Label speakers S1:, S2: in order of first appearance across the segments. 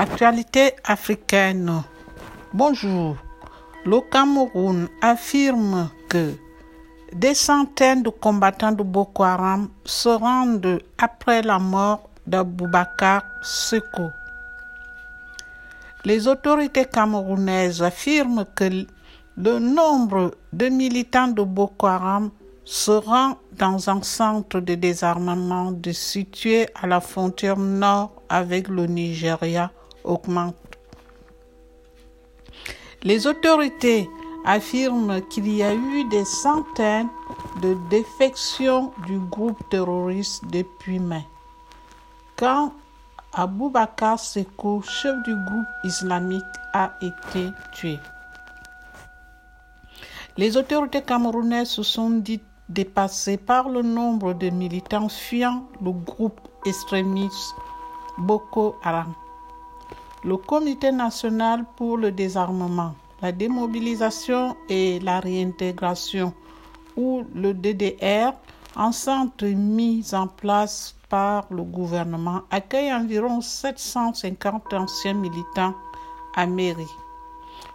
S1: Actualité africaine. Bonjour. Le Cameroun affirme que des centaines de combattants de Boko Haram se rendent après la mort d'Aboubacar Seko. Les autorités camerounaises affirment que le nombre de militants de Boko Haram se rend dans un centre de désarmement situé à la frontière nord avec le Nigeria Les autorités affirment qu'il y a eu des centaines de défections du groupe terroriste depuis mai. Quand Aboubakar Seko, chef du groupe islamique, a été tué. Les autorités camerounaises se sont dites dépassées par le nombre de militants fuyant le groupe extrémiste Boko Haram. Le Comité national pour le désarmement, la démobilisation et la réintégration, ou le DDR, un centre mis en place par le gouvernement, accueille environ 750 anciens militants à Mairie,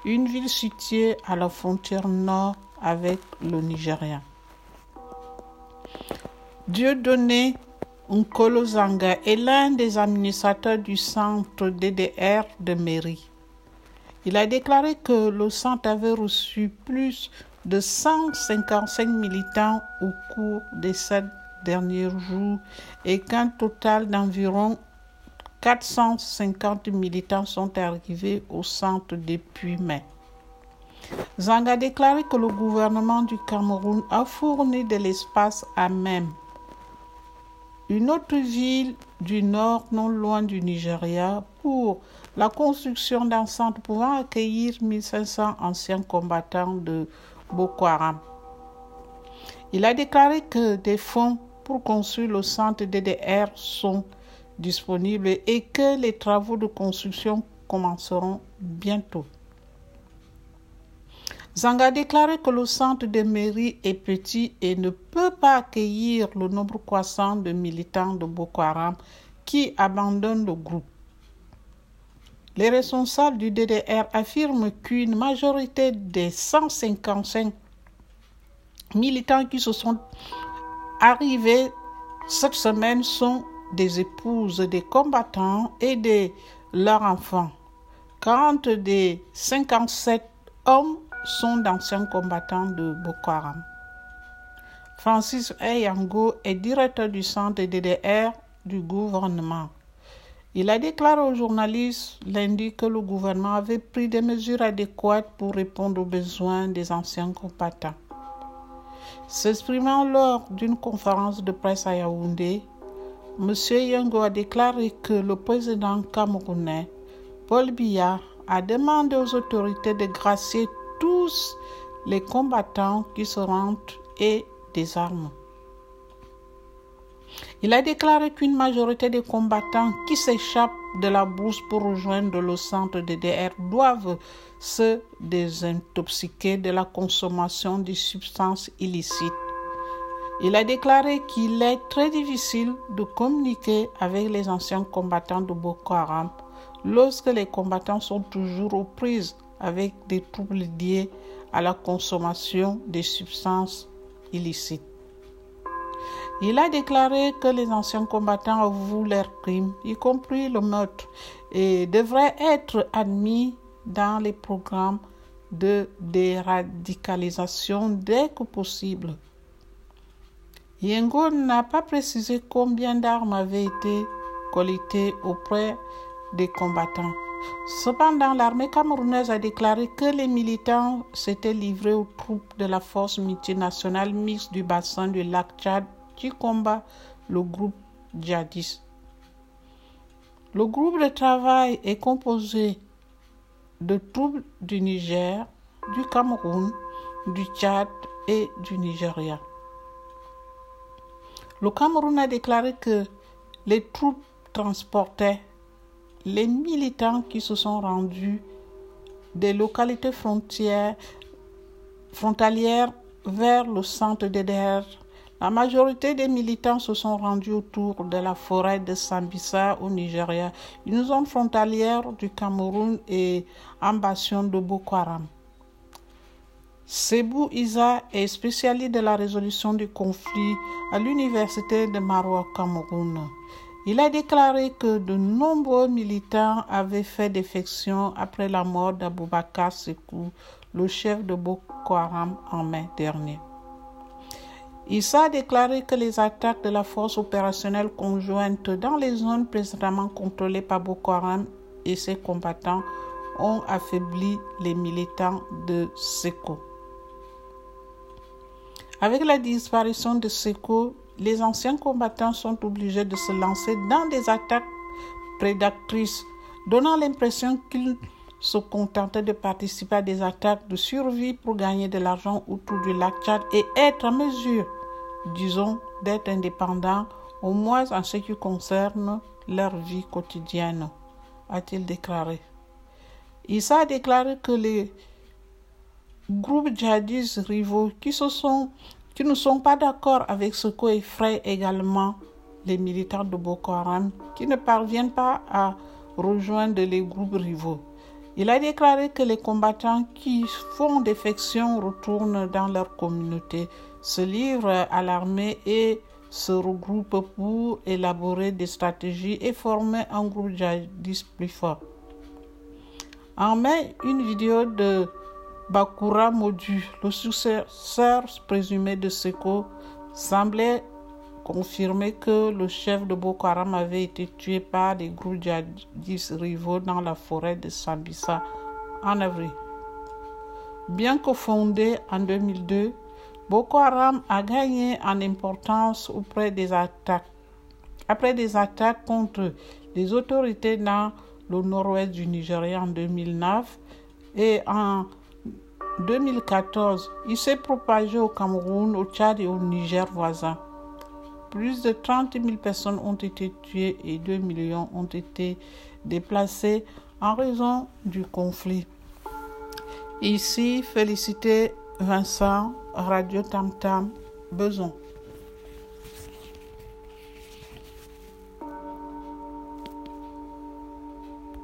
S1: une ville située à la frontière nord avec le Nigeria. Dieudonné Nkolo Zanga est l'un des administrateurs du centre DDR de mairie. Il a déclaré que le centre avait reçu plus de 155 militants au cours des sept derniers jours et qu'un total d'environ 450 militants sont arrivés au centre depuis mai. Zanga a déclaré que le gouvernement du Cameroun a fourni de l'espace à même une autre ville du nord, non loin du Nigeria, pour la construction d'un centre pouvant accueillir 1500 anciens combattants de Boko Haram. Il a déclaré que des fonds pour construire le centre DDR sont disponibles et que les travaux de construction commenceront bientôt. Zanga a déclaré que le centre de mairie est petit et ne peut pas accueillir le nombre croissant de militants de Boko Haram qui abandonnent le groupe. Les responsables du DDR affirment qu'une majorité des 155 militants qui se sont arrivés cette semaine sont des épouses des combattants et de leurs enfants. 40 des 57 hommes sont d'anciens combattants de Boko Haram. Francis Eyango est directeur du centre DDR du gouvernement. Il a déclaré aux journalistes lundi que le gouvernement avait pris des mesures adéquates pour répondre aux besoins des anciens combattants. S'exprimant lors d'une conférence de presse à Yaoundé, M. Yango a déclaré que le président camerounais, Paul Biya, a demandé aux autorités de gracier tous les combattants qui se rendent et des armes. Il a déclaré qu'une majorité des combattants qui s'échappent de la bourse pour rejoindre le centre de DR doivent se désintoxiquer de la consommation de substances illicites. Il a déclaré qu'il est très difficile de communiquer avec les anciens combattants de Boko Haram lorsque les combattants sont toujours aux prises avec des troubles liés à la consommation des substances illicites. Il a déclaré que les anciens combattants avouent leurs crimes, y compris le meurtre, et devraient être admis dans les programmes de déradicalisation dès que possible. Yengo n'a pas précisé combien d'armes avaient été collectées auprès des combattants. Cependant, l'armée camerounaise a déclaré que les militants s'étaient livrés aux troupes de la force multinationale mixte du bassin du lac Tchad qui combat le groupe djihadiste. Le groupe de travail est composé de troupes du Niger, du Cameroun, du Tchad et du Nigeria. Le Cameroun a déclaré que les troupes transportaient les militants qui se sont rendus des localités frontalières vers le centre DDR La majorité des militants se sont rendus autour de la forêt de Sambisa au Nigeria, une zone frontalière du Cameroun et ambition de Boko Haram. Sebou Isa est spécialiste de la résolution du conflit à l'université de Maroc, Cameroun. Il a déclaré que de nombreux militants avaient fait défection après la mort d'Aboubacar Sekou, le chef de Boko Haram, en mai dernier. Issa a déclaré que les attaques de la force opérationnelle conjointe dans les zones précédemment contrôlées par Boko Haram et ses combattants ont affaibli les militants de Seko. Avec la disparition de Seko, les anciens combattants sont obligés de se lancer dans des attaques prédatrices, donnant l'impression qu'ils se contentaient de participer à des attaques de survie pour gagner de l'argent autour du lac Tchad et être en mesure, disons, d'être indépendants, au moins en ce qui concerne leur vie quotidienne, a-t-il déclaré. Issa a déclaré que les groupes djihadistes rivaux qui, se sont, qui ne sont pas d'accord avec ce qu'effraient également les militants de Boko Haram qui ne parviennent pas à rejoindre les groupes rivaux. Il a déclaré que les combattants qui font défection retournent dans leur communauté, se livrent à l'armée et se regroupent pour élaborer des stratégies et former un groupe djihadiste plus fort. En mai, une vidéo de Bakura Modu, le successeur présumé de Seko, semblait confirmer que le chef de Boko Haram avait été tué par des groupes djihadistes rivaux dans la forêt de Sambisa en avril. Bien que fondé en 2002, Boko Haram a gagné en importance auprès des attaques. Après des attaques contre les autorités dans le nord-ouest du Nigeria en 2009 et en 2014, il s'est propagé au Cameroun, au Tchad et au Niger voisin. Plus de 30 000 personnes ont été tuées et 2 millions ont été déplacées en raison du conflit. Ici, féliciter Vincent, Radio Tam Tam, Beson.